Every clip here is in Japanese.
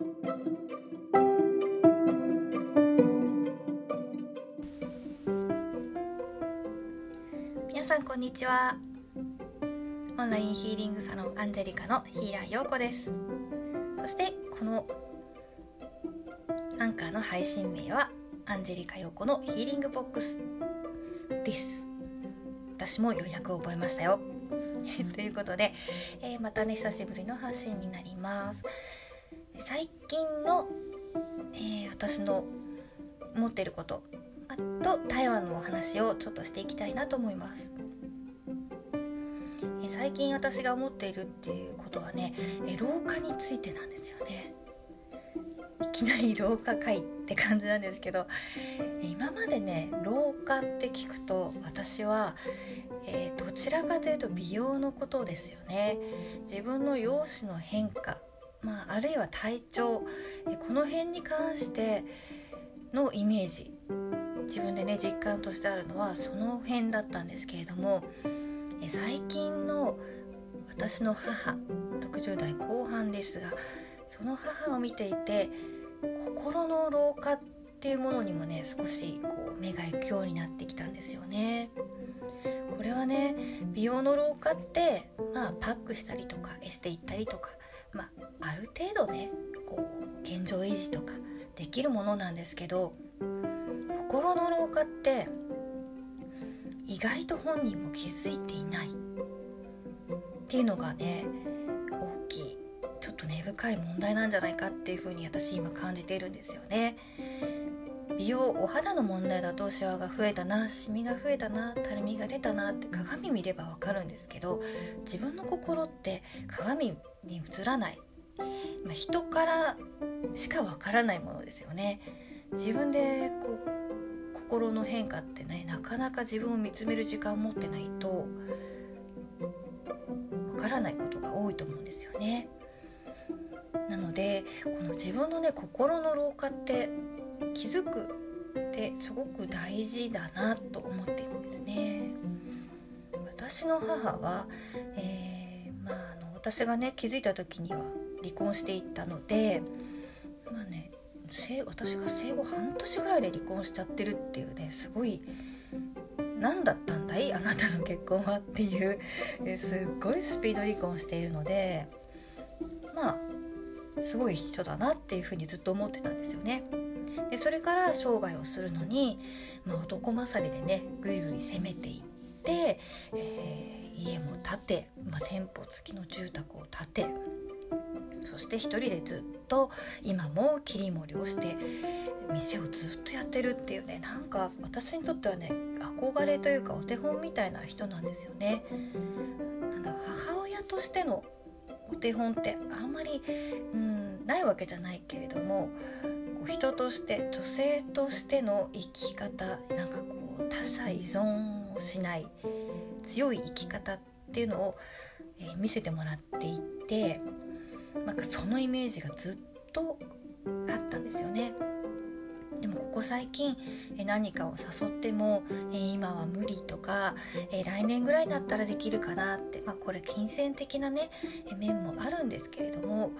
皆さんこんにちは。オンラインヒーリングサロンアンジェリカのヒーラー陽子です。そしてこのアンカーの配信名はアンジェリカ陽子のヒーリングボックスです。私もようやく覚えましたよ。ということで、えー、またね久しぶりの発信になります。最近の、えー、私の思っていることあと台湾のお話をちょっとしていきたいなと思います、えー、最近私が思っているっていうことはね、え老化についてなんですよね。いきなり老化会って感じなんですけど今までね老化って聞くと私は、えー、どちらかというと美容のことですよね。自分の容姿の変化、まあ、あるいは体調、この辺に関してのイメージ自分でね実感としてあるのはその辺だったんですけれども、最近の私の母60代後半ですがその母を見ていて心の老化っていうものにもね少しこう目が行くようになってきたんですよね。これはね美容の老化って、まあ、パックしたりとかエステ行ったりとか、まあ、ある程度ねこう現状維持とかできるものなんですけど心の老化って意外と本人も気づいていないっていうのがね大きいちょっと根深い問題なんじゃないかっていうふうに私今感じているんですよね。美容お肌の問題だとシワが増えたなシミが増えたなたるみが出たなって鏡見ればわかるんですけど自分の心って鏡に映らない、まあ、人からしかわからないものですよね。自分でこう心の変化ってねなかなか自分を見つめる時間を持ってないとわからないことが多いと思うんですよね。なのでこの自分のね心の老化って気づくってすごく大事だなと思っているんですね。私の母は、えー、私がね気づいた時には離婚していったので、まあね、私が生後半年ぐらいで離婚しちゃってるっていうねすごい何だったんだい？あなたの結婚はっていうすっごいスピード離婚しているのでまあすごい人だなっていうふうにずっと思ってたんですよね。でそれから商売をするのに、まあ、男勝りでねぐいぐい攻めていって、えー、家も建て、まあ、店舗付きの住宅を建てそして一人でずっと今も切り盛りをして店をずっとやってるっていうねなんか私にとってはね憧れというかお手本みたいな人なんですよね。なんだ母親としてのお手本ってあんまり、うん、ないわけじゃないけれどもこう人として女性としての生き方なんかこう他者依存をしない強い生き方っていうのを、えー、見せてもらっていてなんかそのイメージがずっとあったんですよね。でもここ最近何かを誘っても今は無理とか来年ぐらいになったらできるかなって、まあ、これ金銭的なね面もあるんですけれども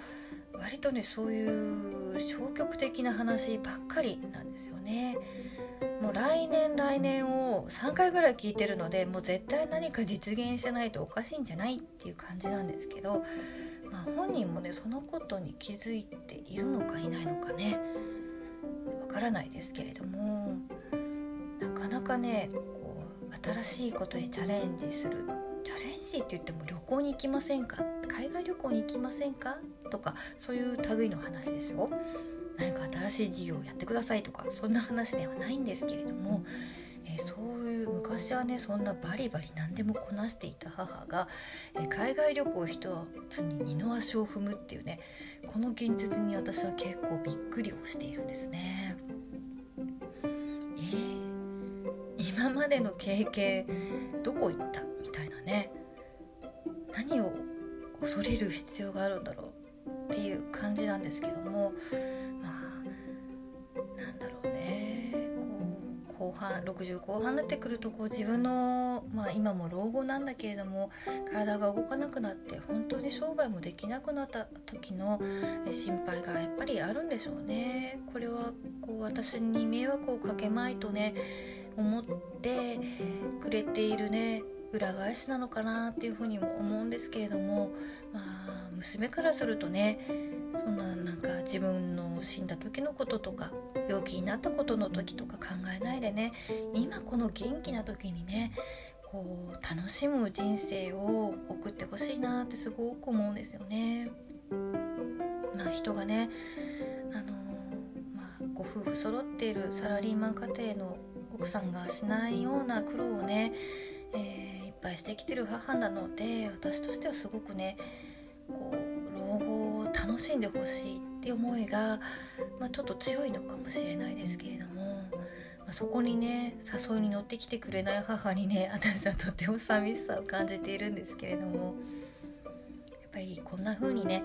割とねそういう消極的な話ばっかりなんですよね。もう来年来年を3回ぐらい聞いてるのでもう絶対何か実現してないとおかしいんじゃないっていう感じなんですけど、まあ、本人もねそのことに気づいているのかいないのかね。わからないですけれどもなかなかねこう新しいことへチャレンジする。チャレンジって言っても旅行に行きませんか？海外旅行に行きませんか？とかそういう類の話ですよ。何か新しい事業をやってくださいとかそんな話ではないんですけれども、えー、そういう昔はねそんなバリバリ何でもこなしていた母が、えー、海外旅行一つに二の足を踏むっていうねこの現実に私は結構びっくりをしているんですね。え、今までの経験どこ行った？みたいなね。何を恐れる必要があるんだろう？っていう感じなんですけどもまあなんだろうねこう後半60後半になってくるとこう自分の、まあ、今も老後なんだけれども体が動かなくなって本当に商売もできなくなった時の心配がやっぱりあるんでしょうね。これはこう私に迷惑をかけまいとね思ってくれているね裏返しなのかなっていうふうにも思うんですけれどもまあ娘からするとねそんななんか自分の死んだ時のこととか病気になったことの時とか考えないでね今この元気な時にねこう楽しむ人生を送ってほしいなってすごく思うんですよね。まあ、人がねあの、まあ、ご夫婦揃っているサラリーマン家庭の奥さんがしないような苦労をね、えー、いっぱいしてきてる母なので私としてはすごくねこう老後を楽しんでほしいって思いが、まあ、ちょっと強いのかもしれないですけれども、まあ、そこにね誘いに乗ってきてくれない母にね 私はとても寂しさを感じているんですけれどもやっぱりこんな風にね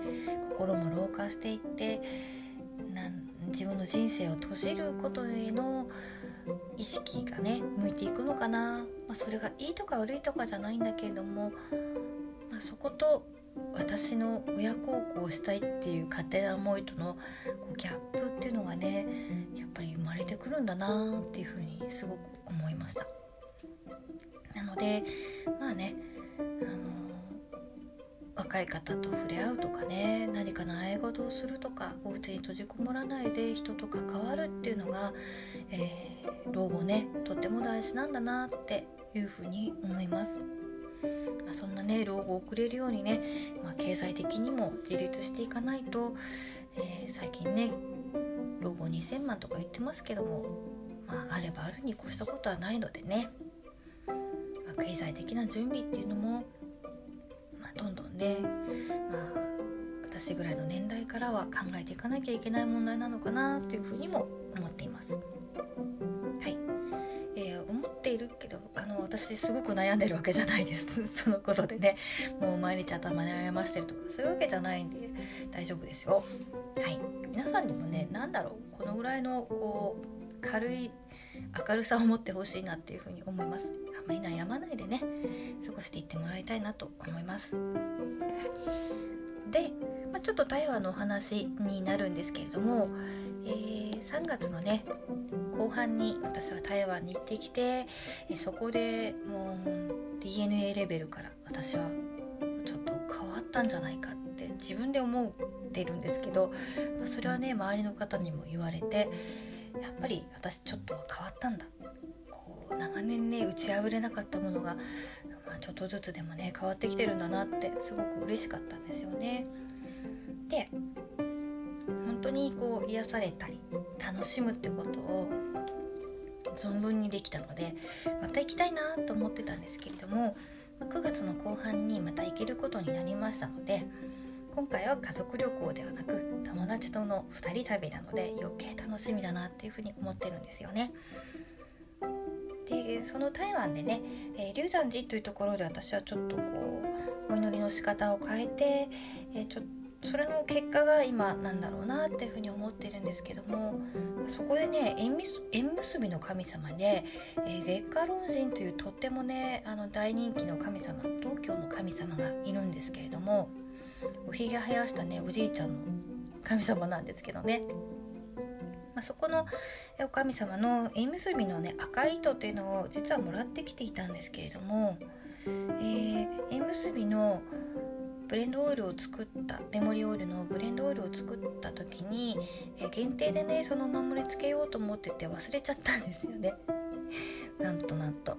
心も老化していってなん自分の人生を閉じることへの意識がね向いていくのかな、まあ、それがいいとか悪いとかじゃないんだけれども、まあ、そこと私の親孝行したいっていう勝手な思いとのギャップっていうのがねやっぱり生まれてくるんだなっていうふうにすごく思いました。なのでまあねあの若い方と触れ合うとかね何か習い事をするとかお家に閉じこもらないで人と関わるっていうのが、えー、老後ねとっても大事なんだなっていうふうに思います。まあ、そんなね老後を送れるようにね、まあ、経済的にも自立していかないと、えー、最近ね老後2000万とか言ってますけども、まあ、あればあるに越したことはないのでね、まあ、経済的な準備っていうのも、まあ、どんどんね、まあ、私ぐらいの年代からは考えていかなきゃいけない問題なのかなというふうにも思っています。ているけどあの私すごく悩んでるわけじゃないです。そのことでね。もう毎日頭悩ましてるとかそういうわけじゃないんで大丈夫ですよ。はい。皆さんにもね何だろう。このぐらいのこう軽い明るさを持ってほしいなっていうふうに思います。あんまり悩まないでね過ごしていってもらいたいなと思います。で、まあ、ちょっと台湾のお話になるんですけれども、えー、3月のね後半に私は台湾に行ってきてそこでもう DNA レベルから私はちょっと変わったんじゃないかって自分で思ってるんですけど、まあ、それはね周りの方にも言われてやっぱり私ちょっとは変わったんだこう長年ね打ち破れなかったものが、まあ、ちょっとずつでもね変わってきてるんだなってすごく嬉しかったんですよね。で本当にこう癒されたり楽しむってことを存分にできたのでまた行きたいなと思ってたんですけれども9月の後半にまた行けることになりましたので今回は家族旅行ではなく友達との2人旅なので余計楽しみだなっていうふうに思ってるんですよね。でその台湾でね、えー、龍山寺というところで私はちょっとこうお祈りの仕方を変えて、えー、ちょっとそれの結果が今なんだろうなっていうふうに思ってるんですけどもそこでね縁結びの神様で、えー、月下老人というとってもねあの大人気の神様東京の神様がいるんですけれどもおひげ生やしたねおじいちゃんの神様なんですけどね。まあ、そこのお神様の縁結びのね赤い糸っていうのを実はもらってきていたんですけれども、えー、縁結びのブレンドオイルを作ったメモリオイルのブレンドオイルを作った時に、え限定でねそのお守りつけようと思ってて忘れちゃったんですよね。なんとなんと。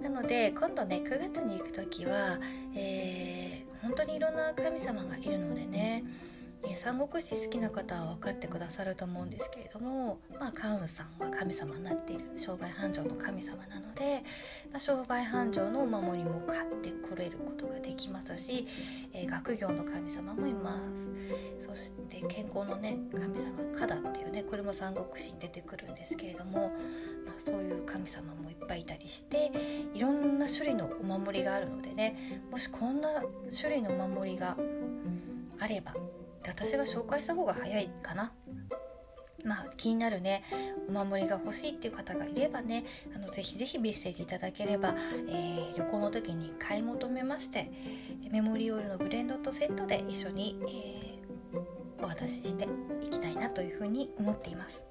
なので今度ね9月に行く時は、えー、本当にいろんな神様がいるのでねえ三国志好きな方は分かってくださると思うんですけれども、まあ、カウンさんは神様になっている商売繁盛の神様なので、まあ、商売繁盛のお守りも買ってこれることができますし、えー、学業の神様もいます。そして健康のね神様カダっていうねこれも三国志に出てくるんですけれども、まあ、そういう神様もいっぱいいたりしていろんな種類のお守りがあるのでねもしこんな種類のお守りがあればで私が紹介した方が早いかな。まあ、気になるね。お守りが欲しいっていう方がいればね。あのぜひぜひメッセージいただければ、えー、旅行の時に買い求めましてメモリオイルのブレンドとセットで一緒に、えー、お渡ししていきたいなというふうに思っています。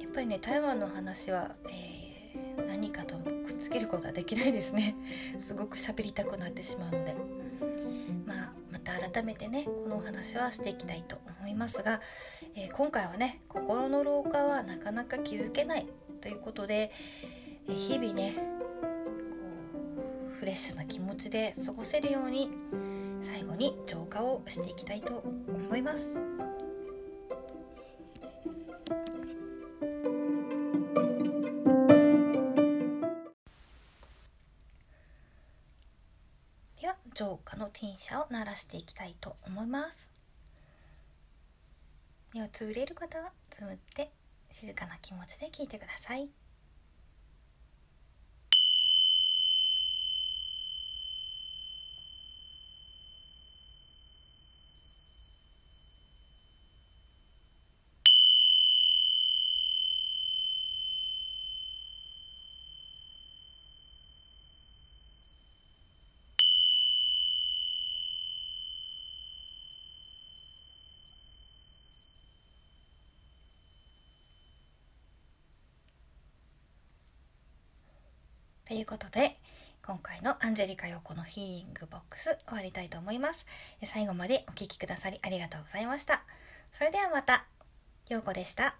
やっぱりね台湾の話は、えー、何かとくっつけることはできないですね。すごく喋りたくなってしまうので。まあ改めてねこのお話はしていきたいと思いますが、えー、今回はね心の老化はなかなか気づけないということで、え、日々ねこうフレッシュな気持ちで過ごせるように最後に浄化をしていきたいと思います。浄化の転写を鳴らしていきたいと思います。目をつぶれる方はつむって静かな気持ちで聞いてください。ということで今回のアンジェリカ陽子のヒーリングボックス終わりたいと思います。最後までお聴きくださりありがとうございました。それではまた陽子でした。